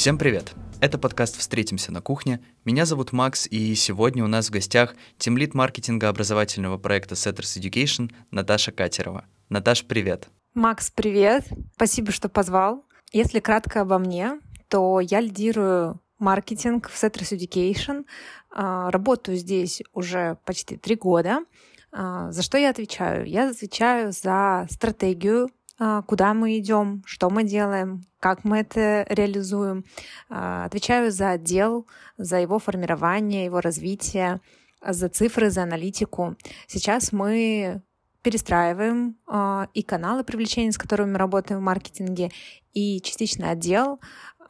Всем привет! Это подкаст «Встретимся на кухне». Меня зовут Макс, и сегодня у нас в гостях тимлит маркетинга образовательного проекта Setters Education Наташа Катерова. Наташ, привет! Макс, привет! Спасибо, что позвал. Если кратко обо мне, то я лидирую маркетинг в Setters Education. А, работаю здесь уже почти три года. А, за что я отвечаю? Я отвечаю за стратегию а, куда мы идем, что мы делаем, как мы это реализуем. А, отвечаю за отдел, за его формирование, его развитие, за цифры, за аналитику. Сейчас мы перестраиваем э, и каналы привлечения, с которыми мы работаем в маркетинге, и частично отдел.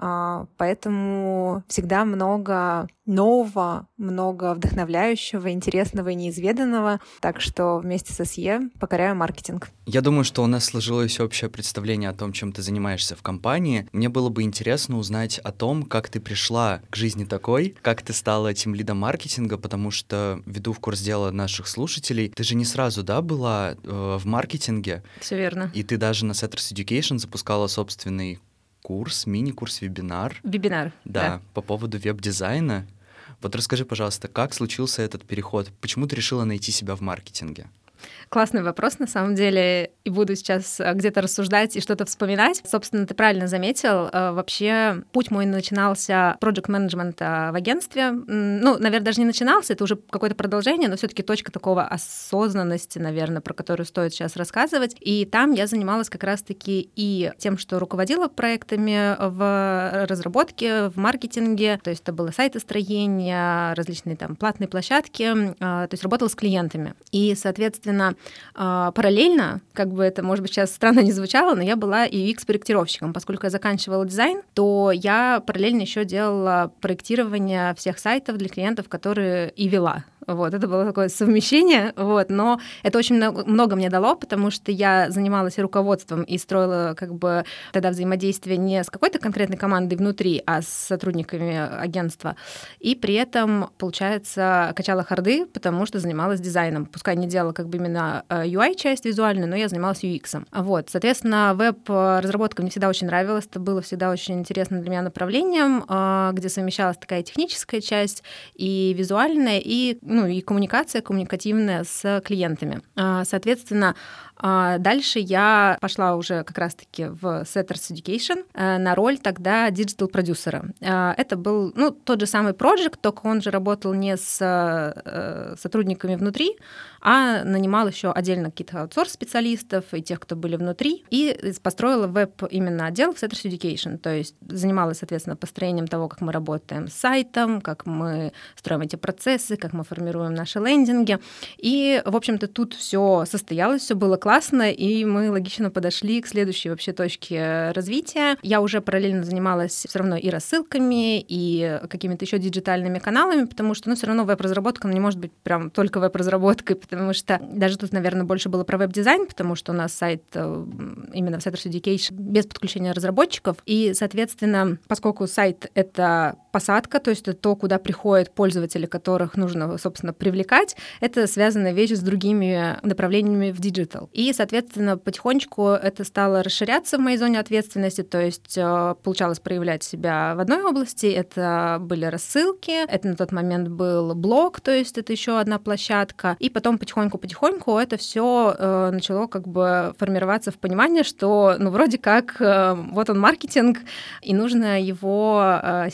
А, поэтому всегда много нового, много вдохновляющего, интересного и неизведанного. Так что вместе со СЕ покоряю маркетинг. Я думаю, что у нас сложилось общее представление о том, чем ты занимаешься в компании. Мне было бы интересно узнать о том, как ты пришла к жизни такой, как ты стала тем лидом маркетинга, потому что веду в курс дела наших слушателей. Ты же не сразу, да, была э, в маркетинге? Все верно. И ты даже на Setters Education запускала собственный курс, мини-курс, вебинар. Вебинар. Да, да, по поводу веб-дизайна. Вот расскажи, пожалуйста, как случился этот переход? Почему ты решила найти себя в маркетинге? Классный вопрос, на самом деле, и буду сейчас э, где-то рассуждать и что-то вспоминать. Собственно, ты правильно заметил, э, вообще путь мой начинался project менеджмента в агентстве. Ну, наверное, даже не начинался, это уже какое-то продолжение, но все таки точка такого осознанности, наверное, про которую стоит сейчас рассказывать. И там я занималась как раз-таки и тем, что руководила проектами в разработке, в маркетинге, то есть это было сайтостроение, различные там платные площадки, э, то есть работала с клиентами. И, соответственно, параллельно, как бы это, может быть, сейчас странно не звучало, но я была UX-проектировщиком. Поскольку я заканчивала дизайн, то я параллельно еще делала проектирование всех сайтов для клиентов, которые и вела. Вот, это было такое совмещение, вот, но это очень много, много мне дало, потому что я занималась руководством, и строила как бы тогда взаимодействие не с какой-то конкретной командой внутри, а с сотрудниками агентства. И при этом, получается, качала харды, потому что занималась дизайном. Пускай не делала как бы именно UI-часть э, визуальную, но я занималась UX. Вот, соответственно, веб-разработка мне всегда очень нравилась, это было всегда очень интересно для меня направлением, э, где совмещалась такая техническая часть и визуальная, и ну, и коммуникация коммуникативная с клиентами. А, соответственно, а, дальше я пошла уже как раз-таки в Setters Education э, на роль тогда digital-продюсера. А, это был ну, тот же самый проект, только он же работал не с э, сотрудниками внутри, а нанимал еще отдельно каких-то аутсорс-специалистов и тех, кто были внутри, и построила веб именно отдел в Setters Education, то есть занималась, соответственно, построением того, как мы работаем с сайтом, как мы строим эти процессы, как мы формируем наши лендинги. И, в общем-то, тут все состоялось, все было классно, и мы логично подошли к следующей вообще точке развития. Я уже параллельно занималась все равно и рассылками, и какими-то еще диджитальными каналами, потому что, ну, все равно веб-разработка не может быть прям только веб-разработкой, потому что даже тут, наверное, больше было про веб-дизайн, потому что у нас сайт э, именно в Setters Education без подключения разработчиков. И, соответственно, поскольку сайт — это посадка, то есть это то, куда приходят пользователи, которых нужно, собственно, привлекать, это связанная вещь с другими направлениями в digital. И, соответственно, потихонечку это стало расширяться в моей зоне ответственности, то есть э, получалось проявлять себя в одной области, это были рассылки, это на тот момент был блог, то есть это еще одна площадка, и потом потихоньку-потихоньку это все э, начало как бы формироваться в понимание, что, ну, вроде как, э, вот он маркетинг, и нужно его э,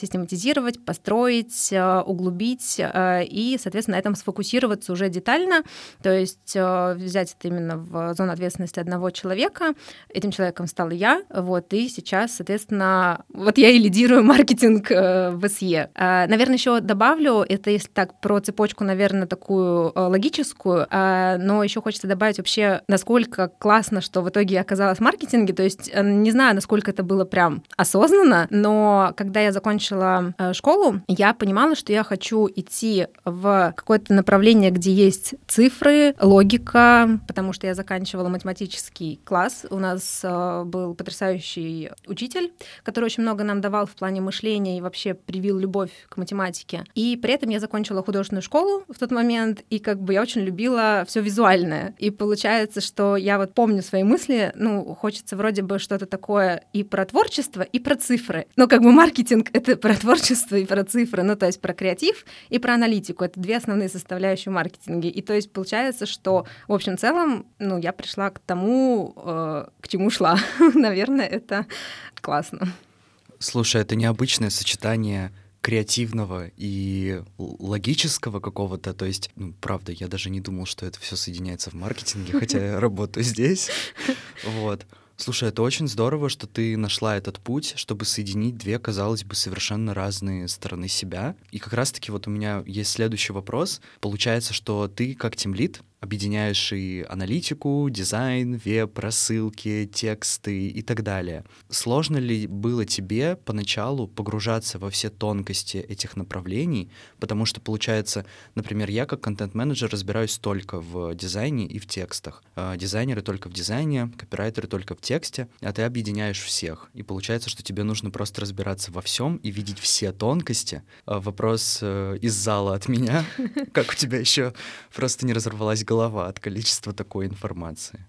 систематизировать, построить, э, углубить э, и, соответственно, на этом сфокусироваться уже детально, то есть э, взять это именно в зону ответственности одного человека. Этим человеком стала я, вот, и сейчас, соответственно, вот я и лидирую маркетинг в СЕ. Наверное, еще добавлю, это если так про цепочку, наверное, такую логическую, но еще хочется добавить вообще, насколько классно, что в итоге я оказалась в маркетинге. То есть не знаю, насколько это было прям осознанно, но когда я закончила школу, я понимала, что я хочу идти в какое-то направление, где есть цифры, логика, потому что я заканчивала математический класс. У нас э, был потрясающий учитель, который очень много нам давал в плане мышления и вообще привил любовь к математике. И при этом я закончила художественную школу в тот момент, и как бы я очень любила все визуальное. И получается, что я вот помню свои мысли, ну, хочется вроде бы что-то такое и про творчество, и про цифры. Ну, как бы маркетинг — это про творчество и про цифры, ну, то есть про креатив и про аналитику. Это две основные составляющие маркетинга. И то есть получается, что, в общем целом, ну, я пришла к тому, э, к чему шла. Наверное, это классно. Слушай, это необычное сочетание креативного и логического какого-то. То есть, ну, правда, я даже не думал, что это все соединяется в маркетинге, хотя я работаю здесь. Вот. Слушай, это очень здорово, что ты нашла этот путь, чтобы соединить две, казалось бы, совершенно разные стороны себя. И как раз-таки вот у меня есть следующий вопрос. Получается, что ты как тимлит объединяешь и аналитику, дизайн, веб, рассылки, тексты и так далее. Сложно ли было тебе поначалу погружаться во все тонкости этих направлений? Потому что, получается, например, я как контент-менеджер разбираюсь только в дизайне и в текстах. А дизайнеры только в дизайне, копирайтеры только в тексте, а ты объединяешь всех. И получается, что тебе нужно просто разбираться во всем и видеть все тонкости. А вопрос э, из зала от меня, как у тебя еще просто не разорвалась голова от количества такой информации.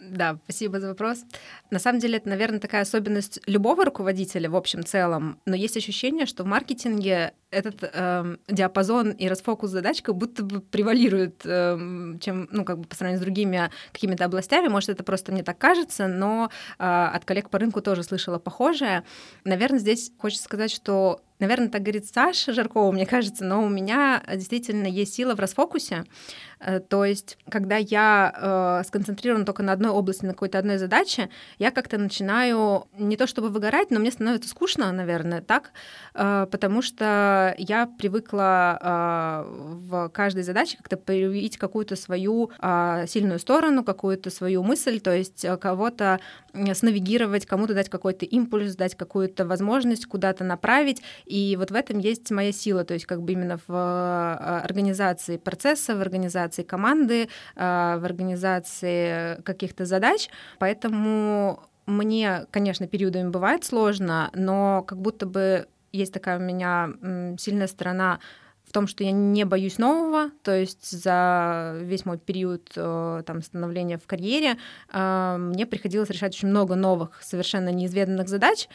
Да, спасибо за вопрос. На самом деле, это, наверное, такая особенность любого руководителя в общем целом, но есть ощущение, что в маркетинге этот э, диапазон и расфокус задач как будто бы превалирует, э, чем, ну, как бы по сравнению с другими какими-то областями. Может, это просто мне так кажется, но э, от коллег по рынку тоже слышала похожее. Наверное, здесь хочется сказать, что Наверное, так говорит Саша Жаркова, мне кажется, но у меня действительно есть сила в расфокусе. Э, то есть, когда я э, сконцентрирована только на одной области, на какой-то одной задаче, я как-то начинаю не то чтобы выгорать, но мне становится скучно, наверное, так, э, потому что я привыкла э, в каждой задаче как-то проявить какую-то свою э, сильную сторону, какую-то свою мысль, то есть э, кого-то снавигировать, кому-то дать какой-то импульс, дать какую-то возможность куда-то направить. И вот в этом есть моя сила, то есть как бы именно в э, организации процесса, в организации команды, э, в организации каких-то задач. Поэтому мне, конечно, периодами бывает сложно, но как будто бы есть такая у меня сильная сторона в том, что я не боюсь нового, то есть за весь мой период э, там, становления в карьере э, мне приходилось решать очень много новых, совершенно неизведанных задач.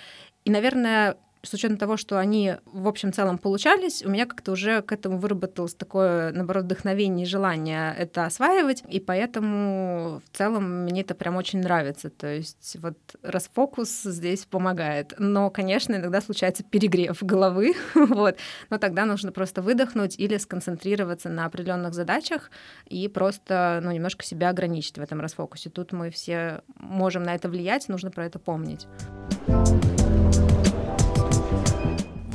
И, наверное, с учетом того, что они в общем целом получались, у меня как-то уже к этому выработалось такое, наоборот, вдохновение и желание это осваивать, и поэтому в целом мне это прям очень нравится. То есть вот расфокус здесь помогает. Но, конечно, иногда случается перегрев головы, вот, но тогда нужно просто выдохнуть или сконцентрироваться на определенных задачах и просто, ну, немножко себя ограничить в этом расфокусе. Тут мы все можем на это влиять, нужно про это помнить.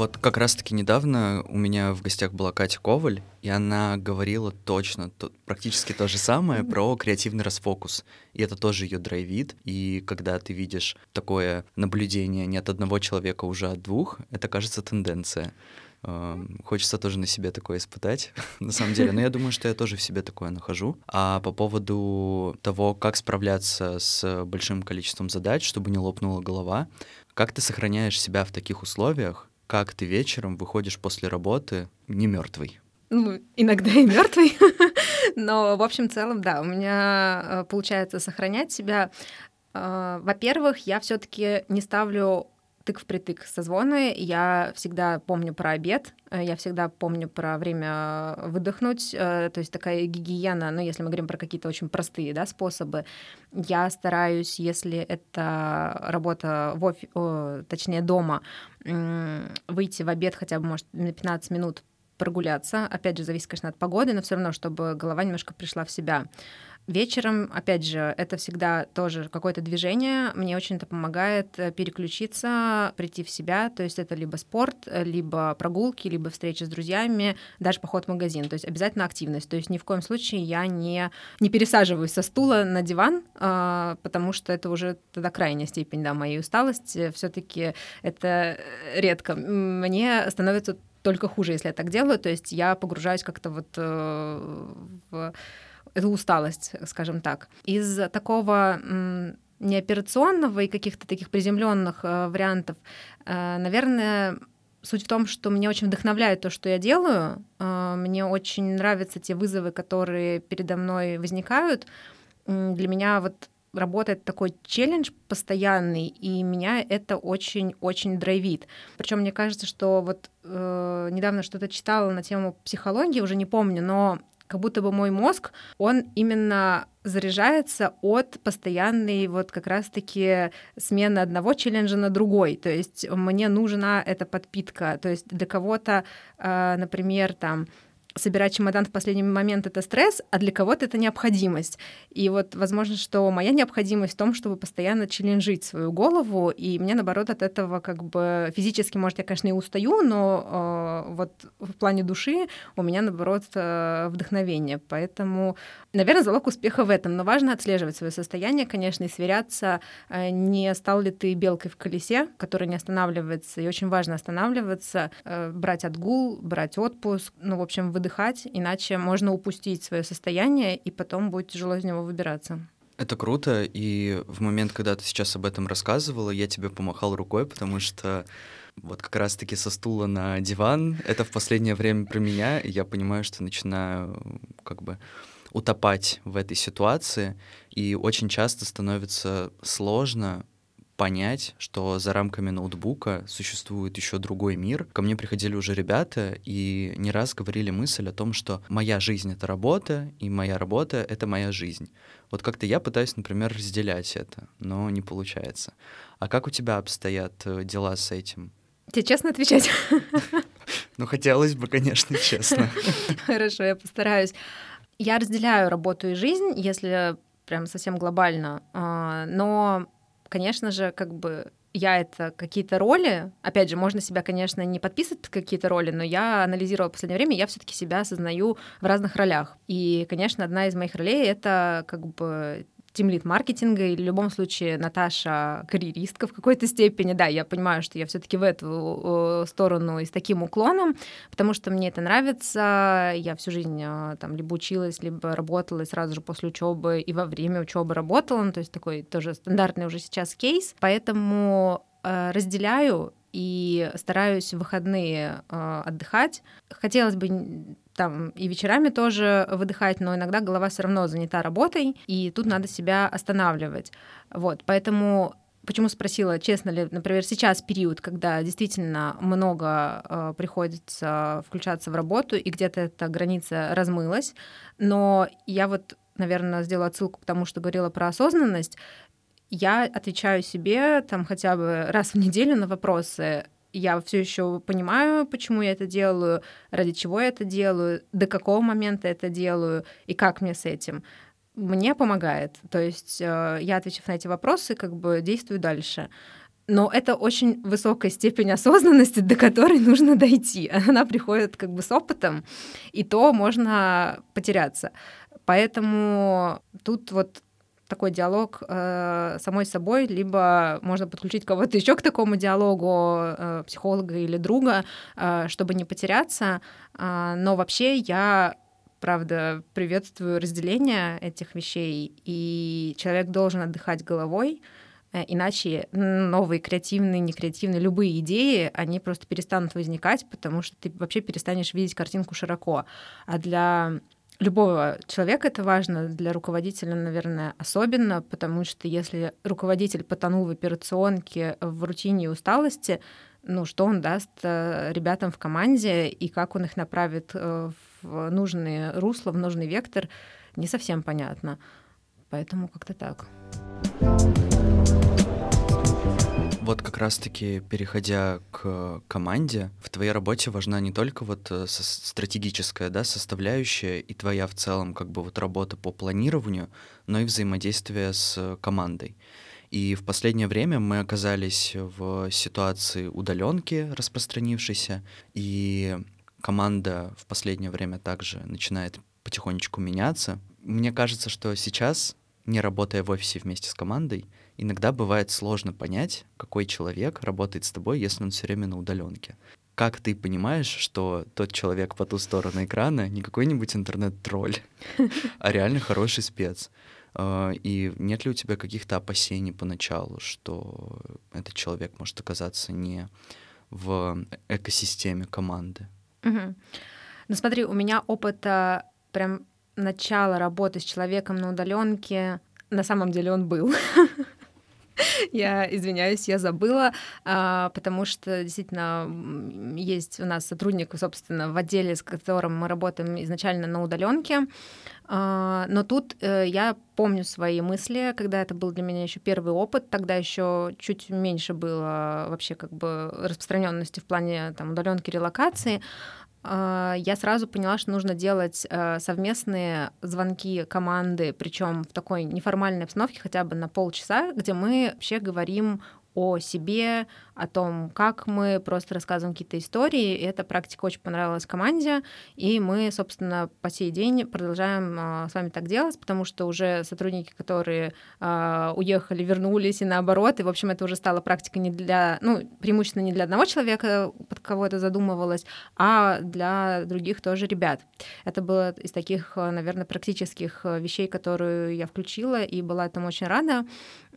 Вот как раз-таки недавно у меня в гостях была Катя Коваль, и она говорила точно, то, практически то же самое про креативный расфокус. И это тоже ее драйвит. И когда ты видишь такое наблюдение не от одного человека, уже от двух, это кажется тенденция. Хочется тоже на себе такое испытать, на самом деле. Но я думаю, что я тоже в себе такое нахожу. А по поводу того, как справляться с большим количеством задач, чтобы не лопнула голова, как ты сохраняешь себя в таких условиях, как ты вечером выходишь после работы не мертвый? Ну, иногда и мертвый. Но, в общем, целом, да, у меня э, получается сохранять себя. Э, во-первых, я все-таки не ставлю тык в притык созвоны. Я всегда помню про обед, э, я всегда помню про время выдохнуть. То есть такая гигиена, ну, если мы говорим про какие-то очень простые да, способы, я стараюсь, если это работа в офи... Точнее дома, выйти в обед хотя бы, может, на 15 минут прогуляться. Опять же, зависит, конечно, от погоды, но все равно, чтобы голова немножко пришла в себя. Вечером, опять же, это всегда тоже какое-то движение. Мне очень это помогает э, переключиться, прийти в себя. То есть это либо спорт, либо прогулки, либо встречи с друзьями, даже поход в магазин. То есть обязательно активность. То есть ни в коем случае я не, не пересаживаюсь со стула на диван, а, потому что это уже тогда крайняя степень да, моей усталости. все таки это редко. Мне становится только хуже, если я так делаю. То есть я погружаюсь как-то вот э, в эту усталость, скажем так. Из такого неоперационного и каких-то таких приземленных э, вариантов, э, наверное, суть в том, что меня очень вдохновляет то, что я делаю. Мне очень нравятся те вызовы, которые передо мной возникают. Для меня вот работает такой челлендж постоянный, и меня это очень-очень драйвит. Причем мне кажется, что вот э, недавно что-то читала на тему психологии, уже не помню, но как будто бы мой мозг, он именно заряжается от постоянной вот как раз-таки смены одного челленджа на другой. То есть мне нужна эта подпитка. То есть для кого-то, э, например, там собирать чемодан в последний момент — это стресс, а для кого-то это необходимость. И вот, возможно, что моя необходимость в том, чтобы постоянно челленджить свою голову, и мне, наоборот, от этого как бы физически, может, я, конечно, и устаю, но э, вот в плане души у меня, наоборот, э, вдохновение. Поэтому, наверное, залог успеха в этом. Но важно отслеживать свое состояние, конечно, и сверяться, э, не стал ли ты белкой в колесе, которая не останавливается. И очень важно останавливаться, э, брать отгул, брать отпуск, ну, в общем, выдыхать, иначе можно упустить свое состояние, и потом будет тяжело из него выбираться. Это круто, и в момент, когда ты сейчас об этом рассказывала, я тебе помахал рукой, потому что вот как раз-таки со стула на диван, это в последнее время про меня, и я понимаю, что начинаю как бы утопать в этой ситуации, и очень часто становится сложно понять, что за рамками ноутбука существует еще другой мир. Ко мне приходили уже ребята и не раз говорили мысль о том, что моя жизнь — это работа, и моя работа — это моя жизнь. Вот как-то я пытаюсь, например, разделять это, но не получается. А как у тебя обстоят э, дела с этим? Тебе честно отвечать? Ну, хотелось бы, конечно, честно. Хорошо, я постараюсь. Я разделяю работу и жизнь, если прям совсем глобально, а, но конечно же, как бы я это какие-то роли, опять же, можно себя, конечно, не подписывать под какие-то роли, но я анализировала в последнее время, я все-таки себя осознаю в разных ролях. И, конечно, одна из моих ролей это как бы тимлит маркетинга, или в любом случае Наташа карьеристка в какой-то степени. Да, я понимаю, что я все таки в эту сторону и с таким уклоном, потому что мне это нравится. Я всю жизнь а, там либо училась, либо работала и сразу же после учебы и во время учебы работала. Ну, то есть такой тоже стандартный уже сейчас кейс. Поэтому э, разделяю и стараюсь в выходные э, отдыхать. Хотелось бы там и вечерами тоже выдыхать, но иногда голова все равно занята работой, и тут надо себя останавливать. Вот, поэтому Почему спросила, честно ли, например, сейчас период, когда действительно много э, приходится включаться в работу, и где-то эта граница размылась, но я вот, наверное, сделала отсылку к тому, что говорила про осознанность. Я отвечаю себе там хотя бы раз в неделю на вопросы, я все еще понимаю, почему я это делаю, ради чего я это делаю, до какого момента это делаю и как мне с этим. Мне помогает. То есть э, я, отвечав на эти вопросы, как бы действую дальше. Но это очень высокая степень осознанности, до которой нужно дойти. Она приходит как бы с опытом, и то можно потеряться. Поэтому тут вот такой диалог э, самой собой, либо можно подключить кого-то еще к такому диалогу, э, психолога или друга, э, чтобы не потеряться. Э, но вообще я правда, приветствую разделение этих вещей, и человек должен отдыхать головой, э, иначе новые креативные, некреативные, любые идеи, они просто перестанут возникать, потому что ты вообще перестанешь видеть картинку широко. А для любого человека это важно, для руководителя, наверное, особенно, потому что если руководитель потонул в операционке, в рутине и усталости, ну, что он даст э, ребятам в команде и как он их направит э, в нужное русло, в нужный вектор, не совсем понятно. Поэтому как-то так. Вот как раз-таки, переходя к команде, в твоей работе важна не только вот э, стратегическая да, составляющая и твоя в целом как бы вот работа по планированию, но и взаимодействие с командой. И в последнее время мы оказались в ситуации удаленки распространившейся, и команда в последнее время также начинает потихонечку меняться. Мне кажется, что сейчас, не работая в офисе вместе с командой, иногда бывает сложно понять, какой человек работает с тобой, если он все время на удаленке. Как ты понимаешь, что тот человек по ту сторону экрана не какой-нибудь интернет-тролль, а реально хороший спец? А, и нет ли у тебя каких-то опасений поначалу, что этот человек может оказаться не в экосистеме команды? Угу. Ну смотри, у меня опыта прям начала работы с человеком на удаленке на самом деле он был. Я извиняюсь, я забыла, а, потому что действительно есть у нас сотрудник, собственно, в отделе, с которым мы работаем изначально на удаленке. А, но тут э, я помню свои мысли, когда это был для меня еще первый опыт, тогда еще чуть меньше было вообще как бы распространенности в плане там удаленки релокации. А, я сразу поняла, что нужно делать э, совместные звонки команды, причем в такой неформальной обстановке, хотя бы на полчаса, где мы вообще говорим о себе, о том, как мы просто рассказываем какие-то истории. И эта практика очень понравилась команде, и мы, собственно, по сей день продолжаем а, с вами так делать, потому что уже сотрудники, которые а, уехали, вернулись и наоборот, и, в общем, это уже стала практика не для, ну, преимущественно не для одного человека, под кого это задумывалось, а для других тоже ребят. Это было из таких, наверное, практических вещей, которые я включила, и была этому очень рада.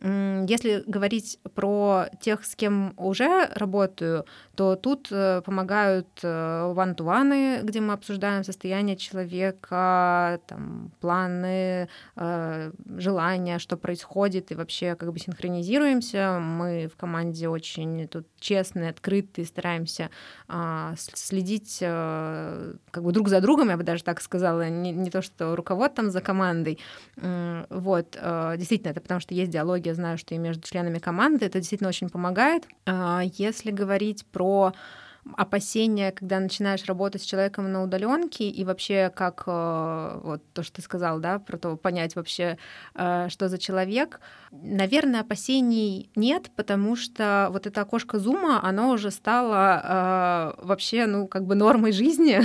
Если говорить про тех, с кем уже работаю, то тут э, помогают ван-ту-ваны, где мы обсуждаем состояние человека, там, планы, э, желания, что происходит, и вообще как бы синхронизируемся. Мы в команде очень тут честные, открытые, стараемся а, следить э, как бы друг за другом, я бы даже так сказала, не, не то, что руковод там за командой. Вот, действительно, это потому что есть диалоги, я знаю, что и между членами команды, это действительно очень помогает. А, если говорить про опасения, когда начинаешь работать с человеком на удаленке, и вообще как э, вот то, что ты сказал, да, про то понять вообще, э, что за человек. Наверное, опасений нет, потому что вот это окошко зума, оно уже стало э, вообще, ну, как бы нормой жизни.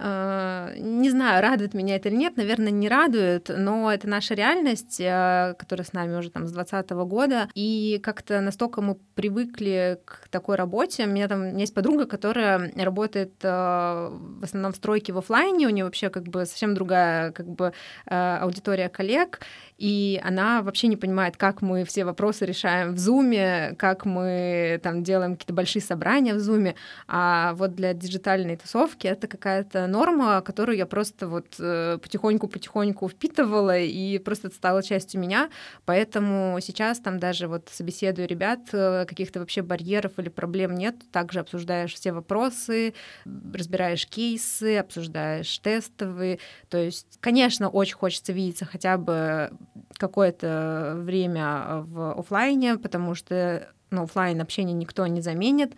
Не знаю, радует меня это или нет, наверное, не радует, но это наша реальность, которая с нами уже там с 2020 года, и как-то настолько мы привыкли к такой работе. У меня там у меня есть подруга, подруга, которая работает э, в основном в стройке в офлайне, у нее вообще как бы совсем другая как бы э, аудитория коллег, и она вообще не понимает, как мы все вопросы решаем в Зуме, как мы там делаем какие-то большие собрания в Зуме, а вот для диджитальной тусовки это какая-то норма, которую я просто вот э, потихоньку-потихоньку впитывала, и просто это стало частью меня, поэтому сейчас там даже вот собеседую ребят, э, каких-то вообще барьеров или проблем нет, также обсуждаешь все вопросы, разбираешь кейсы, обсуждаешь тестовые, то есть, конечно, очень хочется видеться хотя бы какое-то время в офлайне, потому что ну, офлайн общение никто не заменит,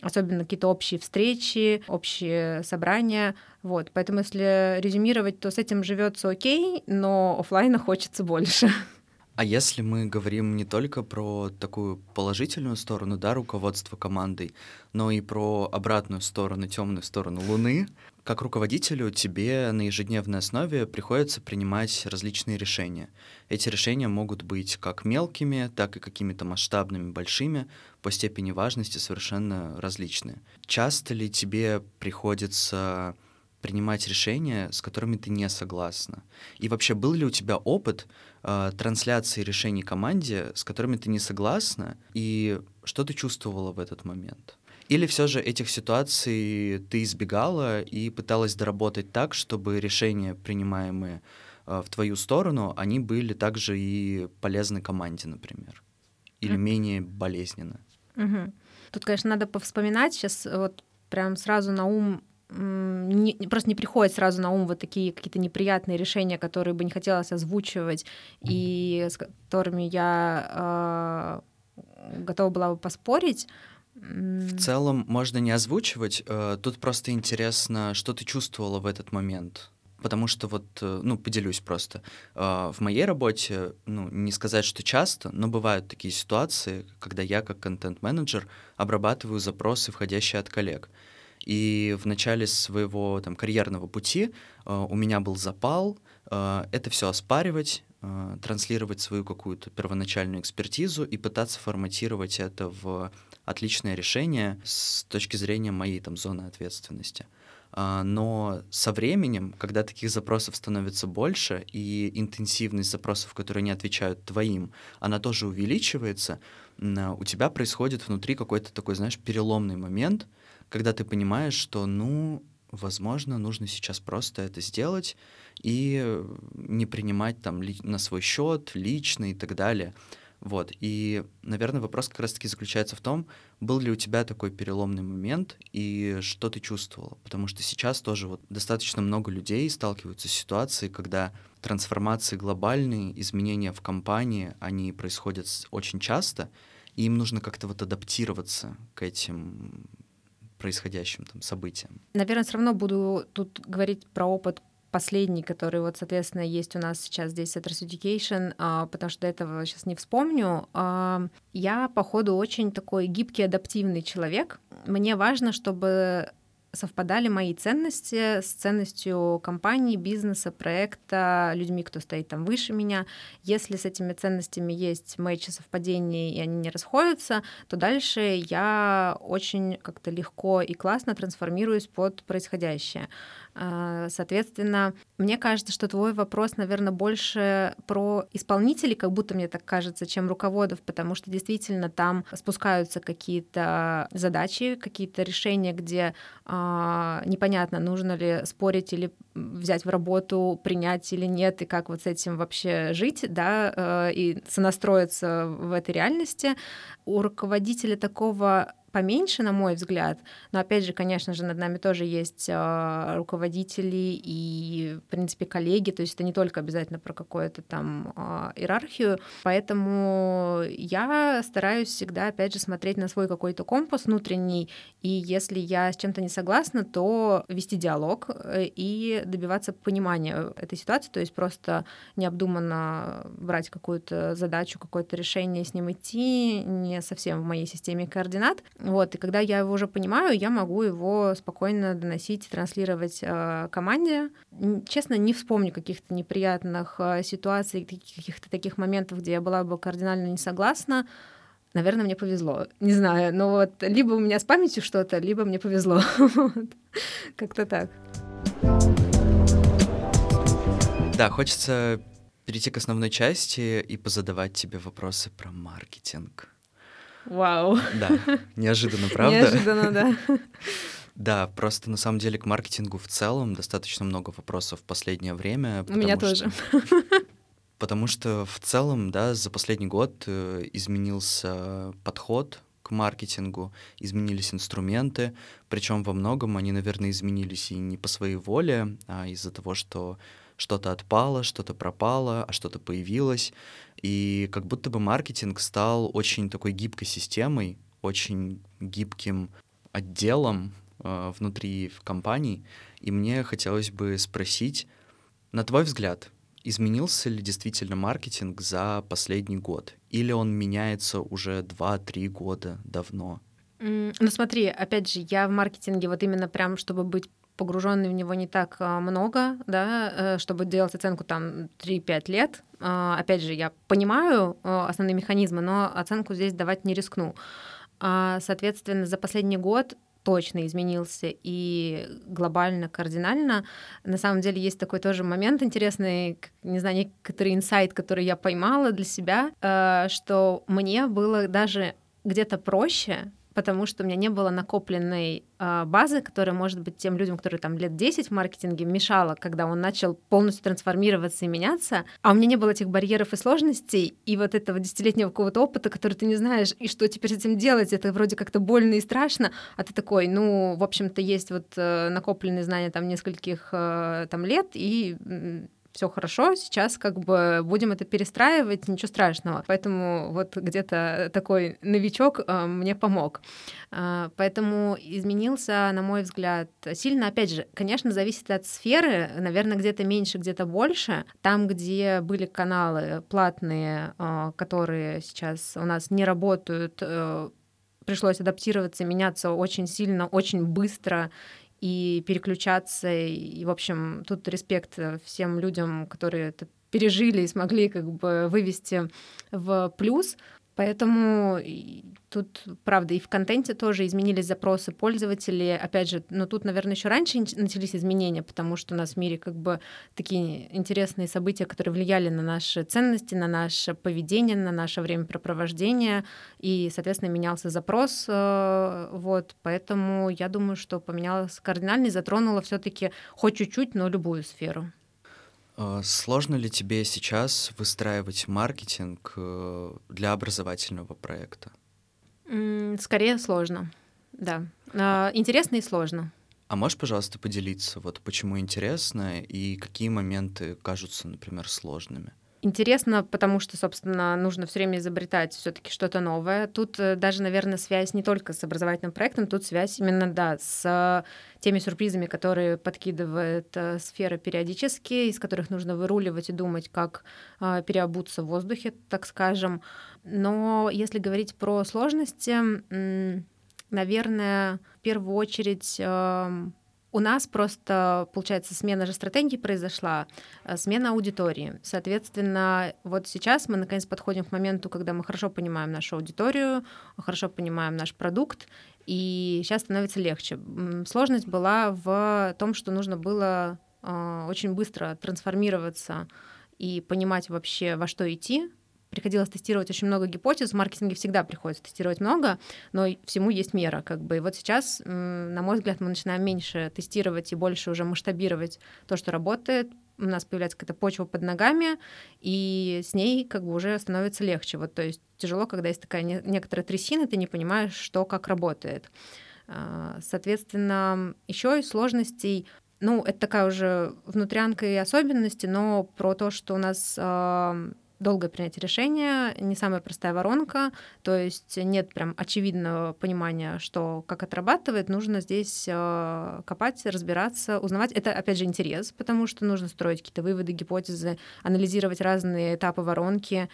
особенно какие-то общие встречи, общие собрания. Вот. Поэтому, если резюмировать, то с этим живется окей, но офлайна хочется больше. А если мы говорим не только про такую положительную сторону, да, руководства командой, но и про обратную сторону, темную сторону Луны, как руководителю тебе на ежедневной основе приходится принимать различные решения. Эти решения могут быть как мелкими, так и какими-то масштабными, большими, по степени важности совершенно различные. Часто ли тебе приходится принимать решения, с которыми ты не согласна? И вообще, был ли у тебя опыт э, трансляции решений команде, с которыми ты не согласна, и что ты чувствовала в этот момент? Или все же этих ситуаций ты избегала и пыталась доработать так, чтобы решения, принимаемые э, в твою сторону, они были также и полезны команде, например? Или mm. менее болезненно? Mm-hmm. Тут, конечно, надо повспоминать. Сейчас вот прям сразу на ум не, просто не приходит сразу на ум вот такие какие-то неприятные решения, которые бы не хотелось озвучивать и с которыми я э, готова была бы поспорить. В целом можно не озвучивать. Э, тут просто интересно, что ты чувствовала в этот момент. Потому что вот, э, ну, поделюсь просто. В моей работе, ну, не сказать, что часто, но бывают такие ситуации, когда я как контент-менеджер обрабатываю запросы, входящие от коллег. И в начале своего там, карьерного пути э, у меня был запал э, это все оспаривать, э, транслировать свою какую-то первоначальную экспертизу и пытаться форматировать это в отличное решение с точки зрения моей там, зоны ответственности. Uh, но со временем, когда таких запросов становится больше, и интенсивность запросов, которые не отвечают твоим, она тоже увеличивается, uh, у тебя происходит внутри какой-то такой, знаешь, переломный момент, когда ты понимаешь, что, ну, возможно, нужно сейчас просто это сделать и не принимать там на свой счет, лично и так далее. Вот. И, наверное, вопрос как раз-таки заключается в том, был ли у тебя такой переломный момент и что ты чувствовала. Потому что сейчас тоже вот достаточно много людей сталкиваются с ситуацией, когда трансформации глобальные, изменения в компании, они происходят очень часто, и им нужно как-то вот адаптироваться к этим происходящим там событиям. Наверное, все равно буду тут говорить про опыт последний, который вот, соответственно, есть у нас сейчас здесь Setters Education, а, потому что до этого сейчас не вспомню. А, я, походу, очень такой гибкий, адаптивный человек. Мне важно, чтобы совпадали мои ценности с ценностью компании, бизнеса, проекта, людьми, кто стоит там выше меня. Если с этими ценностями есть матчи совпадения, и они не расходятся, то дальше я очень как-то легко и классно трансформируюсь под происходящее. А, соответственно, мне кажется, что твой вопрос, наверное, больше про исполнителей, как будто мне так кажется, чем руководов, потому что действительно там спускаются какие-то задачи, какие-то решения, где а, непонятно, нужно ли спорить или взять в работу, принять или нет, и как вот с этим вообще жить, да, э, и сонастроиться в этой реальности. У руководителя такого поменьше, на мой взгляд. Но опять же, конечно же, над нами тоже есть э, руководители и, в принципе, коллеги. То есть это не только обязательно про какую-то там э, иерархию. Поэтому я стараюсь всегда, опять же, смотреть на свой какой-то компас внутренний. И если я с чем-то не согласна, то вести диалог э, и добиваться понимания этой ситуации. То есть просто необдуманно брать какую-то задачу, какое-то решение, с ним идти не совсем в моей системе координат. Вот, и когда я его уже понимаю, я могу его спокойно доносить, транслировать э, команде. Честно, не вспомню каких-то неприятных э, ситуаций, каких-то таких моментов, где я была бы кардинально не согласна. Наверное, мне повезло. Не знаю, но вот либо у меня с памятью что-то, либо мне повезло. Как-то так. Да, хочется перейти к основной части и позадавать тебе вопросы про маркетинг. Вау. Да, неожиданно, правда? Неожиданно, да. Да, просто на самом деле к маркетингу в целом достаточно много вопросов в последнее время. У меня тоже. Потому что в целом, да, за последний год э, изменился подход к маркетингу, изменились инструменты, причем во многом они, наверное, изменились и не по своей воле, а из-за того, что что-то отпало, что-то пропало, а что-то появилось. И как будто бы маркетинг стал очень такой гибкой системой, очень гибким отделом э, внутри компаний. И мне хотелось бы спросить, на твой взгляд, изменился ли действительно маркетинг за последний год? Или он меняется уже 2-3 года давно? Ну смотри, опять же, я в маркетинге вот именно прям, чтобы быть погруженный в него не так а, много, да, э, чтобы делать оценку там 3-5 лет. А, опять же, я понимаю э, основные механизмы, но оценку здесь давать не рискну. А, соответственно, за последний год точно изменился и глобально, кардинально. На самом деле есть такой тоже момент интересный, не знаю, некоторый инсайт, который я поймала для себя, э, что мне было даже где-то проще потому что у меня не было накопленной э, базы, которая, может быть, тем людям, которые там лет 10 в маркетинге, мешала, когда он начал полностью трансформироваться и меняться. А у меня не было этих барьеров и сложностей, и вот этого десятилетнего какого-то опыта, который ты не знаешь, и что теперь с этим делать, это вроде как-то больно и страшно, а ты такой, ну, в общем-то, есть вот э, накопленные знания там нескольких э, там лет, и все хорошо, сейчас как бы будем это перестраивать, ничего страшного. Поэтому вот где-то такой новичок э, мне помог. Э, поэтому изменился, на мой взгляд, сильно, опять же, конечно, зависит от сферы, наверное, где-то меньше, где-то больше. Там, где были каналы платные, э, которые сейчас у нас не работают, пришлось адаптироваться, меняться очень сильно, очень быстро и переключаться. И, в общем, тут респект всем людям, которые это пережили и смогли как бы вывести в плюс. Поэтому тут, правда, и в контенте тоже изменились запросы пользователей. Опять же, но ну, тут, наверное, еще раньше начались изменения, потому что у нас в мире как бы такие интересные события, которые влияли на наши ценности, на наше поведение, на наше времяпрепровождение, и, соответственно, менялся запрос. Э, вот, поэтому я думаю, что поменялось кардинально и затронуло все таки хоть чуть-чуть, но любую сферу. А, сложно ли тебе сейчас выстраивать маркетинг э, для образовательного проекта? Скорее сложно, да. А, интересно и сложно. А можешь, пожалуйста, поделиться, вот почему интересно и какие моменты кажутся, например, сложными? Интересно, потому что, собственно, нужно все время изобретать все-таки что-то новое. Тут э, даже, наверное, связь не только с образовательным проектом, тут связь именно, да, с теми сюрпризами, которые подкидывает э, сфера периодически, из которых нужно выруливать и думать, как э, переобуться в воздухе, так скажем. Но если говорить про сложности, наверное, в первую очередь эм, у нас просто, получается, смена же стратегии произошла, э, смена аудитории. Соответственно, вот сейчас мы наконец подходим к моменту, когда мы хорошо понимаем нашу аудиторию, хорошо понимаем наш продукт, и сейчас становится легче. Сложность была в том, что нужно было э, очень быстро трансформироваться и понимать вообще, во что идти, приходилось тестировать очень много гипотез. В маркетинге всегда приходится тестировать много, но всему есть мера. Как бы. И вот сейчас, на мой взгляд, мы начинаем меньше тестировать и больше уже масштабировать то, что работает. У нас появляется какая-то почва под ногами, и с ней как бы уже становится легче. Вот, то есть тяжело, когда есть такая не, некоторая трясина, ты не понимаешь, что как работает. А, соответственно, еще из сложностей ну, это такая уже внутрянка и особенности, но про то, что у нас долгое принятие решения, не самая простая воронка, то есть нет прям очевидного понимания, что как отрабатывает, нужно здесь э, копать, разбираться, узнавать. Это, опять же, интерес, потому что нужно строить какие-то выводы, гипотезы, анализировать разные этапы воронки,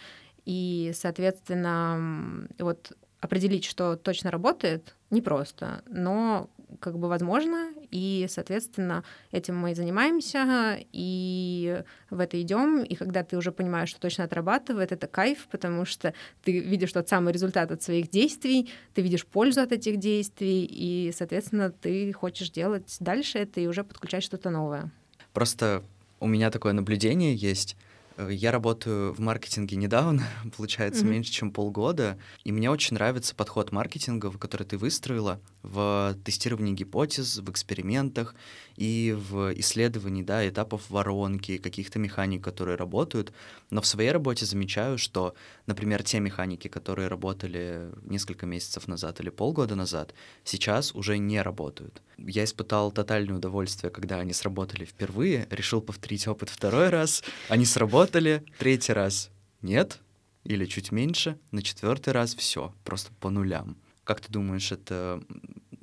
и, соответственно, вот определить, что точно работает, непросто, но как бы возможно, и, соответственно, этим мы и занимаемся, и в это идем, и когда ты уже понимаешь, что точно отрабатывает, это кайф, потому что ты видишь тот самый результат от своих действий, ты видишь пользу от этих действий, и, соответственно, ты хочешь делать дальше это и уже подключать что-то новое. Просто у меня такое наблюдение есть, Э, я работаю в маркетинге недавно, получается, mm-hmm. меньше, чем полгода, и мне очень нравится подход маркетинга, который ты выстроила в тестировании гипотез, в экспериментах и в исследовании да, этапов воронки, каких-то механик, которые работают. Но в своей работе замечаю, что, например, те механики, которые работали несколько месяцев назад или полгода назад, сейчас уже не работают. Я испытал тотальное удовольствие, когда они сработали впервые, решил повторить опыт второй раз, они сработали, третий раз нет, или чуть меньше, на четвертый раз все, просто по нулям. Как ты думаешь, это...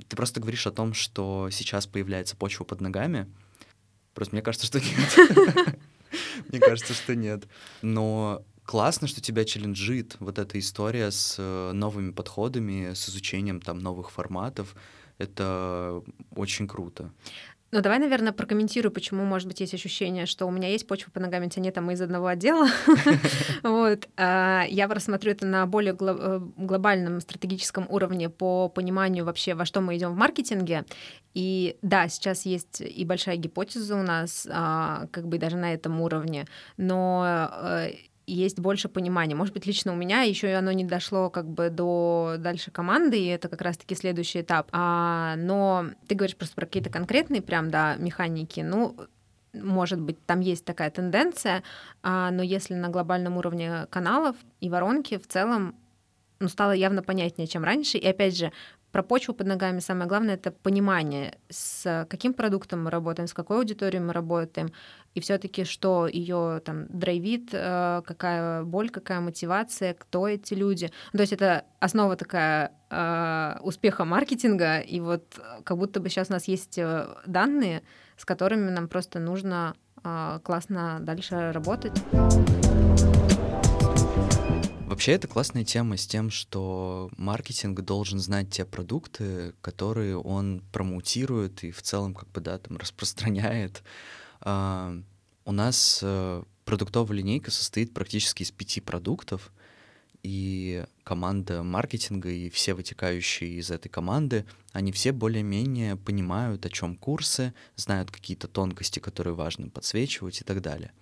Ты просто говоришь о том, что сейчас появляется почва под ногами. Просто мне кажется, что нет. Мне кажется, что нет. Но классно, что тебя челленджит вот эта история с э, новыми подходами, с изучением там новых форматов. Это очень круто. Ну, давай, наверное, прокомментирую, почему, может быть, есть ощущение, что у меня есть почва по ногам, тебя нет, а мы из одного отдела. Вот. А, я просмотрю это на более э, глобальном стратегическом уровне по пониманию вообще, во что мы идем в маркетинге. И да, сейчас есть и большая гипотеза у нас, а, как бы даже на этом уровне, но э, есть больше понимания. Может быть, лично у меня еще оно не дошло как бы до дальше команды, и это как раз-таки следующий этап. А, но ты говоришь просто про какие-то конкретные прям, да, механики. Ну, может быть, там есть такая тенденция, а, но если на глобальном уровне каналов и воронки в целом ну, стало явно понятнее, чем раньше. И опять же, про почву под ногами самое главное это понимание, с каким продуктом мы работаем, с какой аудиторией мы работаем, и все-таки что ее там драйвит, э, какая боль, какая мотивация, кто эти люди. То есть это основа такая э, успеха маркетинга, и вот как будто бы сейчас у нас есть э, данные, с которыми нам просто нужно классно дальше работать. Вообще это классная тема с тем, что маркетинг должен знать те продукты, которые он промоутирует и в целом как бы да там распространяет. Uh, у нас uh, продуктовая линейка состоит практически из пяти продуктов, и команда маркетинга и все вытекающие из этой команды, они все более-менее понимают, о чем курсы, знают какие-то тонкости, которые важно подсвечивать и так далее.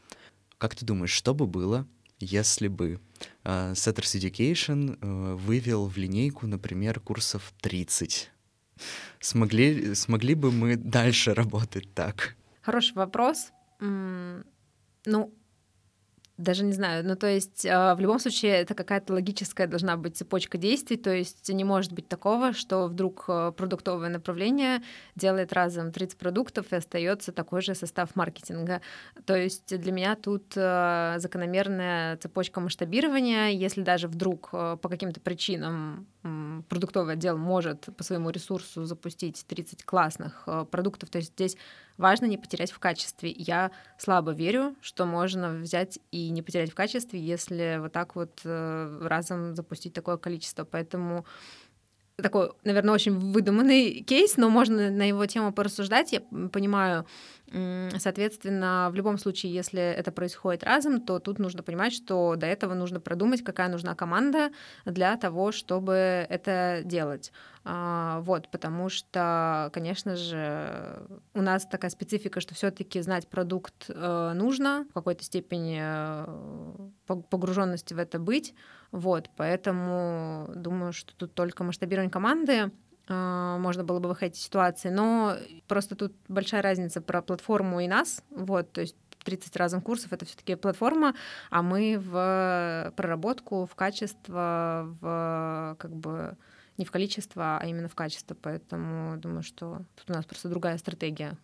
Как ты думаешь, что бы было, если бы uh, Setters Education uh, вывел в линейку, например, курсов 30? Смогли, смогли бы мы дальше работать так? Хороший вопрос. Ну, даже не знаю, ну то есть э, в любом случае это какая-то логическая должна быть цепочка действий, то есть не может быть такого, что вдруг э, продуктовое направление делает разом 30 продуктов и остается такой же состав маркетинга. То есть для меня тут э, закономерная цепочка масштабирования, если даже вдруг по каким-то причинам продуктовый отдел может по своему ресурсу запустить 30 классных продуктов, то есть здесь важно не потерять в качестве. Я слабо верю, что можно взять и не потерять в качестве, если вот так вот э, разом запустить такое количество. Поэтому такой, наверное, очень выдуманный кейс, но можно на его тему порассуждать. Я понимаю, соответственно, в любом случае, если это происходит разом, то тут нужно понимать, что до этого нужно продумать, какая нужна команда для того, чтобы это делать. А, вот, потому что, конечно же, у нас такая специфика, что все-таки знать продукт э, нужно, в какой-то степени э, погруженности в это быть. Вот, поэтому думаю, что тут только масштабирование команды э, можно было бы выходить из ситуации, но просто тут большая разница про платформу и нас, вот, то есть 30 разных курсов это все-таки платформа, а мы в проработку, в качество, в как бы не в количество, а именно в качество. Поэтому думаю, что тут у нас просто другая стратегия.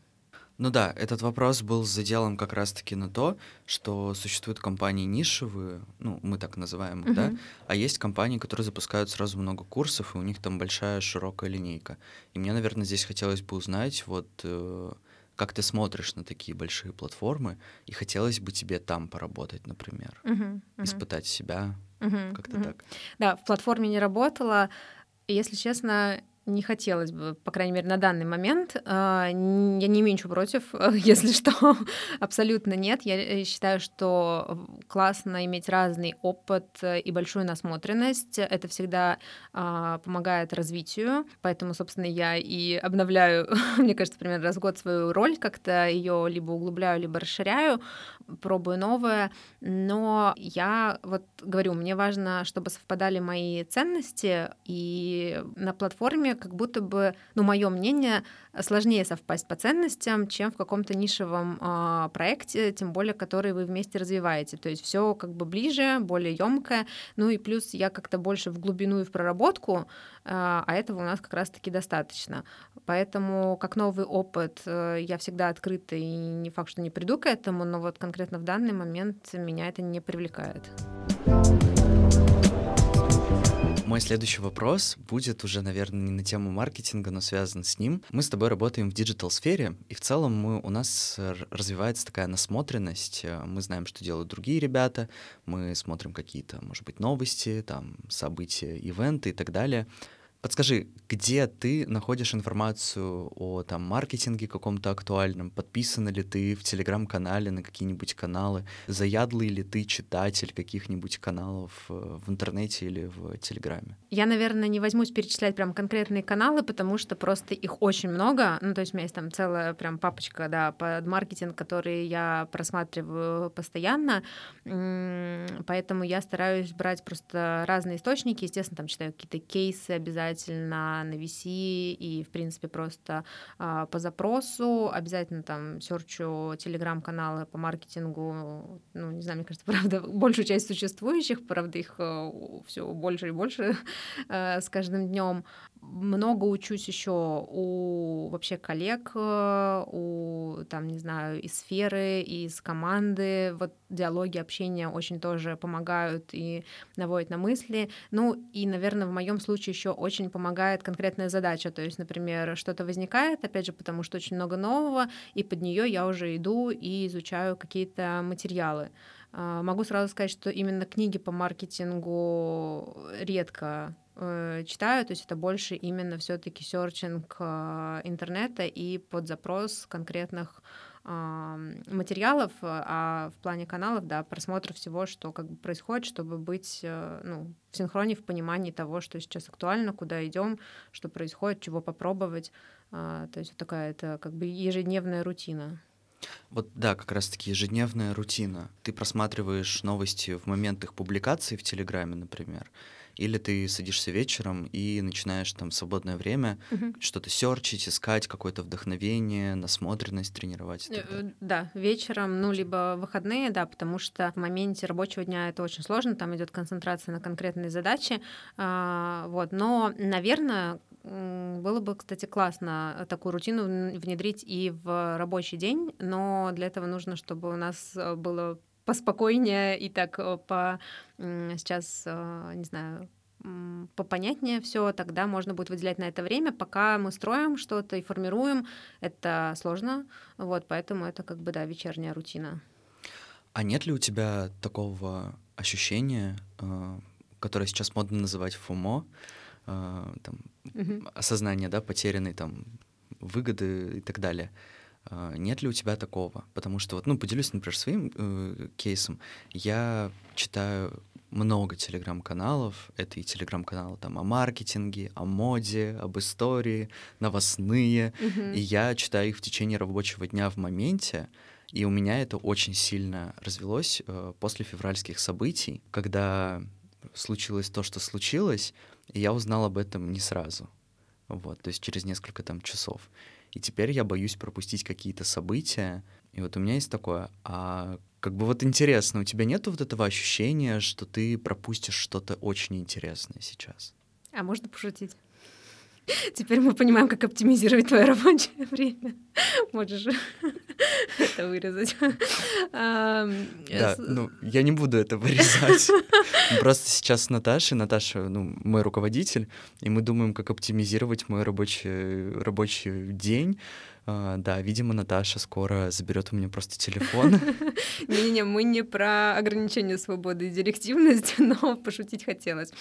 Ну да, этот вопрос был заделом как раз-таки на то, что существуют компании нишевые, ну, мы так называем их, uh-huh. да, а есть компании, которые запускают сразу много курсов, и у них там большая широкая линейка. И мне, наверное, здесь хотелось бы узнать, вот, э, как ты смотришь на такие большие платформы, и хотелось бы тебе там поработать, например, uh-huh, uh-huh. испытать себя, uh-huh, как-то uh-huh. так. Да, в платформе не работала, если честно, не хотелось бы, по крайней мере, на данный момент. А, я не имею ничего против, если что, абсолютно нет. Я э, считаю, что классно иметь разный опыт и большую насмотренность. Это всегда а, помогает развитию, поэтому, собственно, я и обновляю, мне кажется, примерно раз в год свою роль, как-то ее либо углубляю, либо расширяю, пробую новое. Но я вот говорю, мне важно, чтобы совпадали мои ценности, и на платформе как будто бы, ну, мое мнение, сложнее совпасть по ценностям, чем в каком-то нишевом э, проекте, тем более, который вы вместе развиваете. То есть все как бы ближе, более емкое. Ну и плюс я как-то больше в глубину и в проработку, э, а этого у нас как раз-таки достаточно. Поэтому как новый опыт э, я всегда открыта и не факт, что не приду к этому, но вот конкретно в данный момент меня это не привлекает. Мой следующий вопрос будет уже, наверное, не на тему маркетинга, но связан с ним. Мы с тобой работаем в digital-сфере, и в целом мы, у нас развивается такая насмотренность. Мы знаем, что делают другие ребята, мы смотрим какие-то, может быть, новости, там, события, ивенты и так далее. Подскажи, где ты находишь информацию о там маркетинге каком-то актуальном? Подписана ли ты в телеграм-канале на какие-нибудь каналы? Заядлый ли ты читатель каких-нибудь каналов э, в интернете или в телеграме? Я, наверное, не возьмусь перечислять прям конкретные каналы, потому что просто их очень много. Ну, то есть у меня есть там целая прям папочка, да, под маркетинг, который я просматриваю постоянно. Поэтому я стараюсь брать просто разные источники. Естественно, там читаю какие-то кейсы обязательно обязательно на VC и, в принципе, просто а, по запросу. Обязательно там серчу телеграм-каналы по маркетингу. Ну, не знаю, мне кажется, правда, большую часть существующих, правда, их э, все больше и больше э, с каждым днем. Много учусь еще у вообще коллег, э, у там, не знаю, из сферы, из команды. Вот диалоги, общения очень тоже помогают и наводят на мысли. Ну и, наверное, в моем случае еще очень помогает конкретная задача. То есть, например, что-то возникает, опять же, потому что очень много нового, и под нее я уже иду и изучаю какие-то материалы. А, могу сразу сказать, что именно книги по маркетингу редко э, читаю, то есть это больше именно все-таки серчинг э, интернета и под запрос конкретных э, материалов, а в плане каналов, да, просмотр всего, что как бы происходит, чтобы быть э, ну, в синхроне, в понимании того, что сейчас актуально, куда идем, что происходит, чего попробовать. Э, то есть такая это как бы ежедневная рутина. Вот да, как раз-таки ежедневная рутина. Ты просматриваешь новости в момент их публикации в Телеграме, например, или ты садишься вечером и начинаешь там в свободное время Мгм. что-то серчить, искать какое-то вдохновение, насмотренность тренировать. Э. Да, вечером, ну, либо выходные, да, потому что в моменте рабочего дня это очень сложно, там идет концентрация на конкретные задачи, а, вот, но, наверное, было бы, кстати, классно такую рутину вн- внедрить и в рабочий день, но для этого нужно, чтобы у нас э, было поспокойнее и так э, по сейчас, э, не знаю, попонятнее все, тогда можно будет выделять на это время, пока мы строим что-то и формируем, это сложно, вот, поэтому это как бы, да, вечерняя рутина. А нет ли у тебя такого ощущения, э, которое сейчас модно называть ФОМО, там, Мгм. осознание, да, потерянной там выгоды и так далее. А, Нет ли у тебя такого? Потому что вот, ну, поделюсь, например, своим э, кейсом. Я читаю много телеграм-каналов. Это и телеграм-каналы там о маркетинге, о моде, об истории, новостные. Мгм. И я читаю их в течение рабочего дня в моменте. И у меня это очень сильно развелось э, после февральских событий, когда случилось то, что случилось, и я узнал об этом не сразу. Вот, то есть через несколько там часов. И теперь я боюсь пропустить какие-то события. И вот у меня есть такое. А как бы вот интересно, у тебя нет вот этого ощущения, что ты пропустишь что-то очень интересное сейчас? А можно пошутить? Теперь мы понимаем, как оптимизировать твое рабочее время. Можешь это вырезать. Да, ну, я не буду это вырезать. Просто сейчас с Наташей, Наташа, ну, мой руководитель, и мы думаем, как оптимизировать мой рабочий, рабочий день. А, да, видимо, Наташа скоро заберет у меня просто телефон. Не-не-не, мы не про ограничение свободы и директивность, но пошутить хотелось.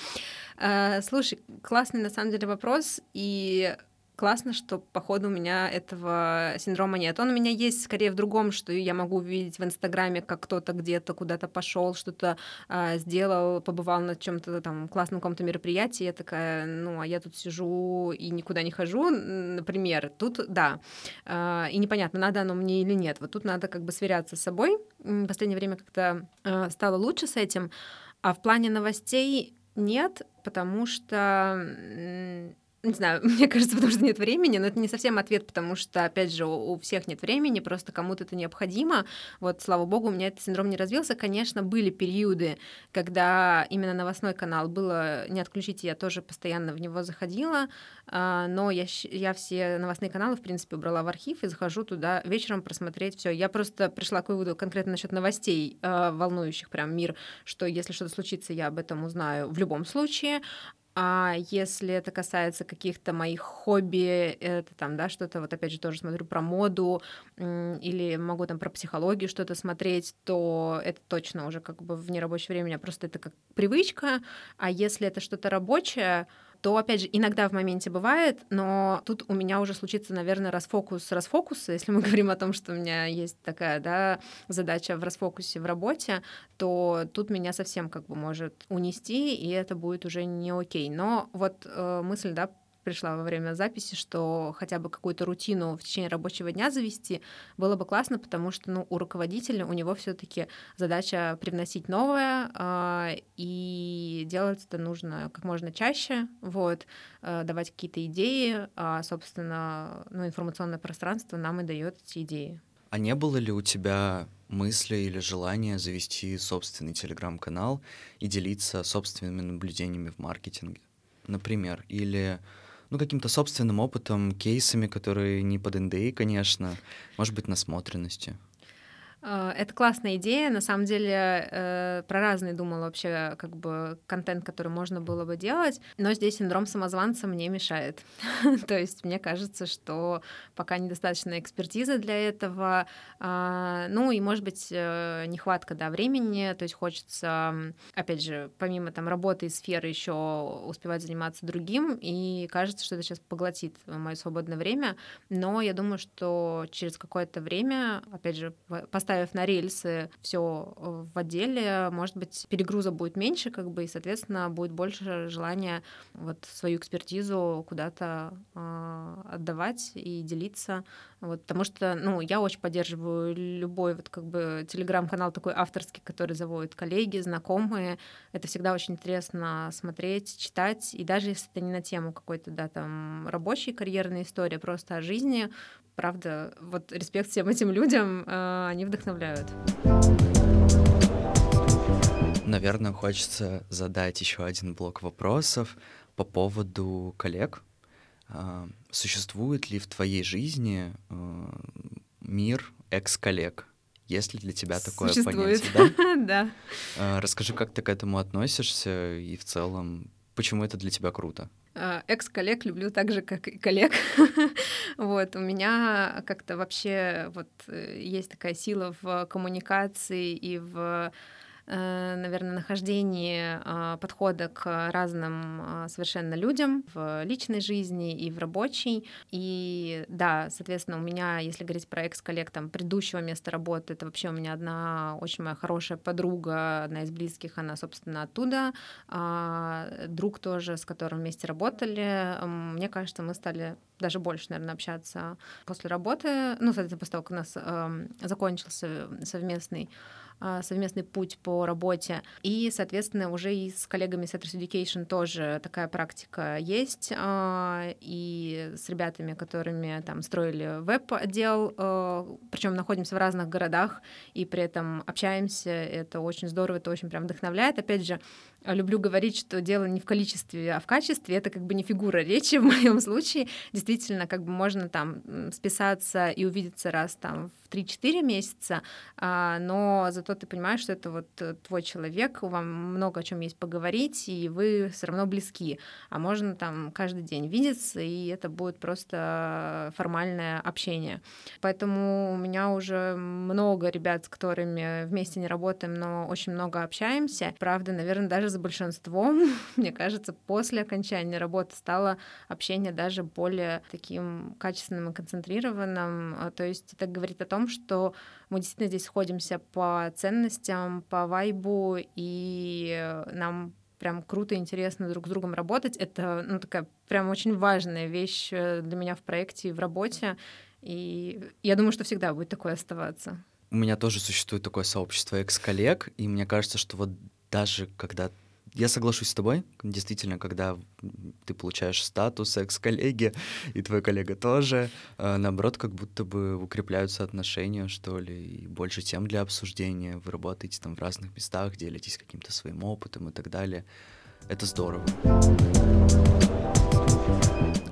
А, Слушай, классный на самом деле вопрос, и классно, что, походу, у меня этого синдрома нет. Он у меня есть скорее в другом, что я могу увидеть в Инстаграме, как кто-то где-то куда-то пошел, что-то а, сделал, побывал на чем-то там классном каком-то мероприятии. Я такая, ну, а я тут сижу и никуда не хожу, например. Тут, да. А, и непонятно, надо оно мне или нет. Вот тут надо как бы сверяться с собой. В последнее время как-то а, стало лучше с этим. А в плане новостей нет, потому что не знаю, мне кажется, потому что нет времени, но это не совсем ответ, потому что, опять же, у всех нет времени, просто кому-то это необходимо. Вот, слава богу, у меня этот синдром не развился. Конечно, были периоды, когда именно новостной канал было не отключить, я тоже постоянно в него заходила, а, но я, я все новостные каналы, в принципе, убрала в архив и захожу туда вечером просмотреть все. Я просто пришла к выводу конкретно насчет новостей, а, волнующих прям мир, что если что-то случится, я об этом узнаю в любом случае, а если это касается каких-то моих хобби, это там, да, что-то, вот опять же, тоже смотрю про моду, или могу там про психологию что-то смотреть, то это точно уже как бы в нерабочее время, просто это как привычка, а если это что-то рабочее, то, опять же, иногда в моменте бывает, но тут у меня уже случится, наверное, расфокус расфокуса, если мы говорим о том, что у меня есть такая, да, задача в расфокусе в работе, то тут меня совсем как бы может унести, и это будет уже не окей. Но вот э, мысль, да, пришла во время записи, что хотя бы какую-то рутину в течение рабочего дня завести, было бы классно, потому что ну, у руководителя, у него все таки задача привносить новое, а, и делать это нужно как можно чаще, вот, э, давать какие-то идеи, а, собственно, ну, информационное пространство нам и дает эти идеи. А не было ли у тебя мысли или желания завести собственный телеграм-канал и делиться собственными наблюдениями в маркетинге? Например, или, ну, каким-то собственным опытом, кейсами, которые не под НДИ, конечно, может быть, насмотренностью. Э, это классная идея. На самом деле э, про разные думала вообще как бы контент, который можно было бы делать, но здесь синдром самозванца мне мешает. То есть мне кажется, что пока недостаточно экспертизы для этого, а, ну и может быть э, нехватка да, времени, то есть хочется, опять же, помимо там работы и сферы еще успевать заниматься другим, и кажется, что это сейчас поглотит мое свободное время, но я думаю, что через какое-то время, опять же, поставить поставив на рельсы все э, в отделе, может быть, перегруза будет меньше, как бы, и, соответственно, будет больше желания вот свою экспертизу куда-то э, отдавать и делиться. Вот, потому что, ну, я очень поддерживаю любой вот как бы телеграм-канал такой авторский, который заводят коллеги, знакомые. Это всегда очень интересно смотреть, читать, и даже если это не на тему какой-то, да, там, рабочей карьерной истории, а просто о жизни, правда, вот респект всем этим людям, э, они вдохновляют. Наверное, хочется задать еще один блок вопросов по поводу коллег. Э, существует ли в твоей жизни э, мир экс-коллег? Есть ли для тебя такое Существует. понятие? Да. да. Расскажи, как ты к этому относишься и в целом, почему это для тебя круто? А, экс-коллег люблю так же, как и коллег. вот, у меня как-то вообще вот э, есть такая сила в коммуникации и в Э, наверное, нахождении а, подхода к разным а, совершенно людям в личной жизни и в рабочей. И да, соответственно, у меня, если говорить про экс-коллег там, предыдущего места работы, это вообще у меня одна очень моя хорошая подруга, одна из близких, она, собственно, оттуда. А друг тоже, с которым вместе работали. Мне кажется, мы стали даже больше, наверное, общаться после работы. Ну, соответственно, после того, как у нас э, закончился совместный совместный путь по работе. И, соответственно, уже и с коллегами Setters Education тоже такая практика есть. А, и с ребятами, которыми там строили веб-отдел, а, причем находимся в разных городах и при этом общаемся. Это очень здорово, это очень прям вдохновляет. Опять же, люблю говорить, что дело не в количестве, а в качестве. Это как бы не фигура речи в моем случае. Действительно, как бы можно там списаться и увидеться раз там в 3-4 месяца, но зато что ты понимаешь, что это вот э, твой человек, вам много о чем есть поговорить, и вы все равно близки. А можно там каждый день видеться, и это будет просто формальное общение. Поэтому у меня уже много ребят, с которыми вместе не работаем, но очень много общаемся. Правда, наверное, даже за большинством, мне кажется, после окончания работы стало общение даже более таким качественным и концентрированным. А, то есть это говорит о том, что мы действительно здесь сходимся по ценностям, по вайбу, и нам прям круто и интересно друг с другом работать. Это ну, такая прям очень важная вещь э, для меня в проекте и в работе. И я думаю, что всегда будет такое оставаться. У меня тоже существует такое сообщество экс-коллег, и мне кажется, что вот даже когда я соглашусь с тобой. Действительно, когда ты получаешь статус экс-коллеги, и твой коллега тоже, э, наоборот, как будто бы укрепляются отношения, что ли, и больше тем для обсуждения. Вы работаете там в разных местах, делитесь каким-то своим опытом и так далее. Это здорово.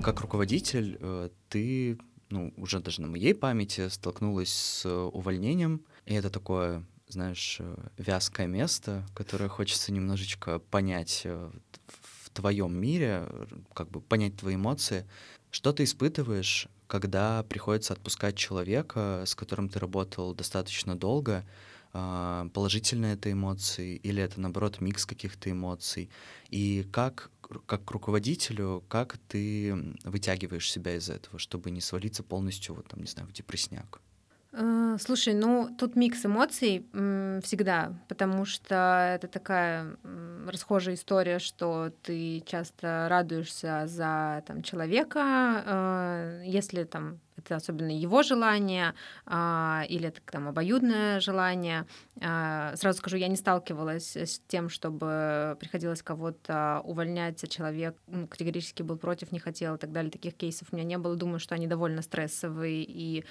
Как руководитель, э, ты, ну, уже даже на моей памяти столкнулась с увольнением, и это такое знаешь, э, вязкое место, которое хочется немножечко понять э, в твоем мире, как бы понять твои эмоции. Что ты испытываешь, когда приходится отпускать человека, с которым ты работал достаточно долго, а, положительные это эмоции или это, наоборот, микс каких-то эмоций? И как, как к руководителю, как ты вытягиваешь себя из этого, чтобы не свалиться полностью, вот там, не знаю, в депрессняк? Э, слушай, ну тут микс эмоций всегда, потому что это такая расхожая история, что ты часто радуешься за там, человека, э, если там это особенно его желание а, или это там обоюдное желание. А, сразу скажу, я не сталкивалась с тем, чтобы приходилось кого-то увольнять, а человек ну, категорически был против, не хотел и так далее. Таких кейсов у меня не было. Думаю, что они довольно стрессовые и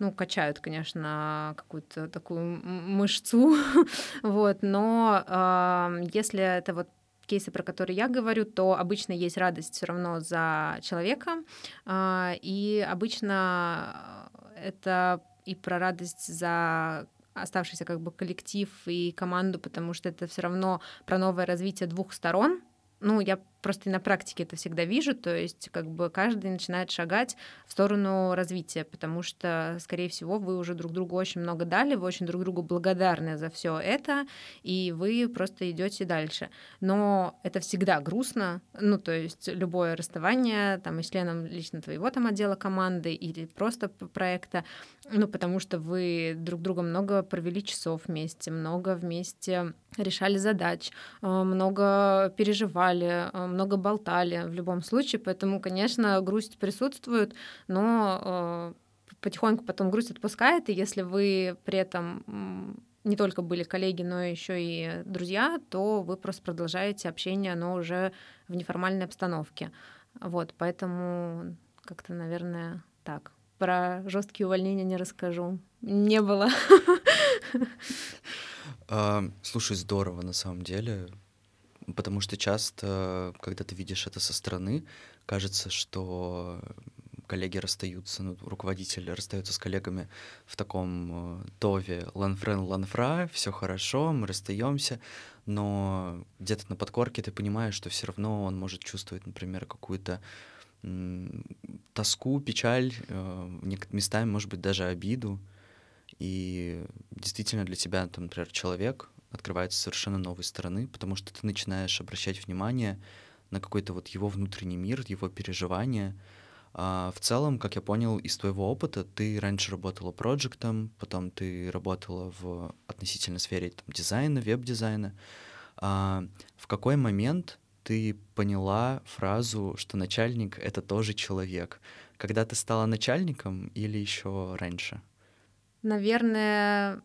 ну, качают, конечно, какую-то такую мышцу, вот, но э, если это вот кейсы, про которые я говорю, то обычно есть радость все равно за человека, а, и обычно это и про радость за оставшийся как бы коллектив и команду, потому что это все равно про новое развитие двух сторон. Ну, я просто на практике это всегда вижу, то есть как бы каждый начинает шагать в сторону развития, потому что, скорее всего, вы уже друг другу очень много дали, вы очень друг другу благодарны за все это, и вы просто идете дальше. Но это всегда грустно, ну, то есть любое расставание там и членом лично твоего там отдела команды или просто проекта, ну, потому что вы друг друга много провели часов вместе, много вместе решали задач, э, много переживали, э, много болтали в любом случае, поэтому, конечно, грусть присутствует, но э, потихоньку потом грусть отпускает, и если вы при этом не только были коллеги, но еще и друзья, то вы просто продолжаете общение, но уже в неформальной обстановке. Вот, поэтому как-то, наверное, так. Про жесткие увольнения не расскажу. Не было. А, слушай, здорово на самом деле. Потому что часто, когда ты видишь это со стороны, кажется, что коллеги расстаются, ну, руководители расстаются с коллегами в таком э, тове ланфрен ланфра, все хорошо, мы расстаемся, но где-то на подкорке ты понимаешь, что все равно он может чувствовать, например, какую-то тоску, печаль, э, местами, может быть, даже обиду. И действительно для тебя, там, например, человек открывается совершенно новой стороны, потому что ты начинаешь обращать внимание на какой-то вот его внутренний мир, его переживания. А в целом, как я понял из твоего опыта, ты раньше работала проектом, потом ты работала в относительно сфере там, дизайна, веб-дизайна. А в какой момент ты поняла фразу, что начальник — это тоже человек? Когда ты стала начальником или еще раньше? Наверное,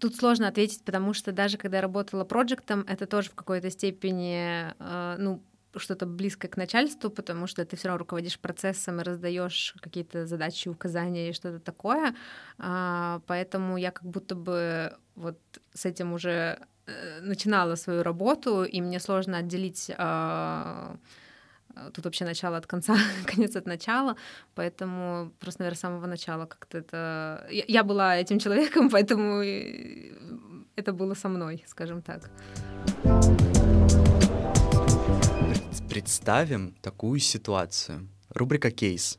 Тут сложно ответить, потому что даже когда я работала проектом, это тоже в какой-то степени, э, ну, что-то близкое к начальству, потому что ты все равно руководишь процессом и раздаешь какие-то задачи, указания и что-то такое. А, поэтому я как будто бы вот с этим уже э, начинала свою работу, и мне сложно отделить а, тут вообще начало от конца, конец от начала, поэтому просто, наверное, с самого начала как-то это... Я, я была этим человеком, поэтому это было со мной, скажем так. Представим такую ситуацию. Рубрика «Кейс».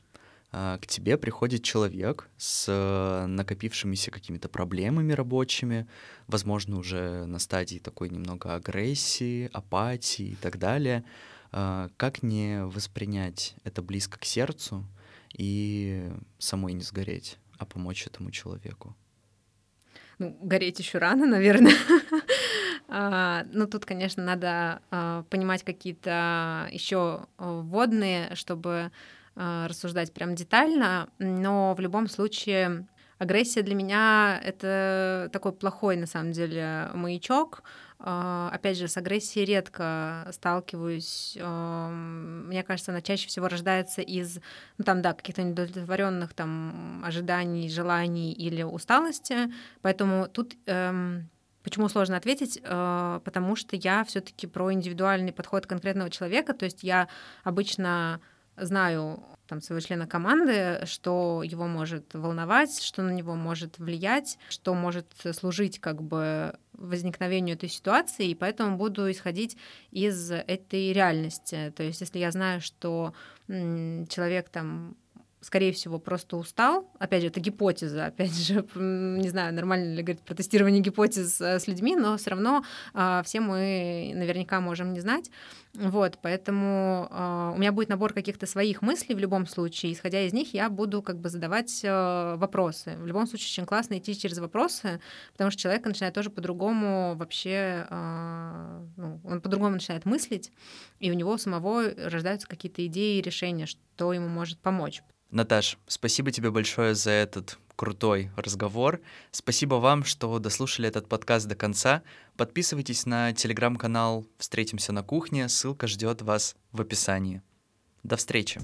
А, к тебе приходит человек с э, накопившимися какими-то проблемами рабочими, возможно, уже на стадии такой немного агрессии, апатии и так далее — как не воспринять это близко к сердцу и самой не сгореть, а помочь этому человеку? Ну, гореть еще рано, наверное. А, ну, тут, конечно, надо а, понимать какие-то еще вводные, чтобы рассуждать прям детально, но в любом случае агрессия для меня это такой плохой, на самом деле, маячок, а, опять же, с агрессией редко сталкиваюсь. Мне кажется, она чаще всего рождается из, ну там, да, каких-то недовлетворенных там ожиданий, желаний или усталости. Поэтому тут эм, Почему сложно ответить? Э, потому что я все-таки про индивидуальный подход конкретного человека. То есть я обычно знаю там, своего члена команды, что его может волновать, что на него может влиять, что может служить как бы возникновению этой ситуации, и поэтому буду исходить из этой реальности. То есть если я знаю, что человек там скорее всего, просто устал. Опять же, это гипотеза, опять же, не знаю, нормально ли говорить про тестирование гипотез э, с людьми, но все равно а, все мы наверняка можем не знать. Вот, поэтому э, у меня будет набор каких-то своих мыслей в любом случае. Исходя из них, я буду как бы задавать э, вопросы. В любом случае, очень классно идти через вопросы, потому что человек начинает тоже по-другому вообще, э, ну, он по-другому начинает мыслить, и у него самого рождаются какие-то идеи и решения, что ему может помочь. Наташ, спасибо тебе большое за этот крутой разговор. Спасибо вам, что дослушали этот подкаст до конца. Подписывайтесь на телеграм-канал «Встретимся на кухне». Ссылка ждет вас в описании. До встречи!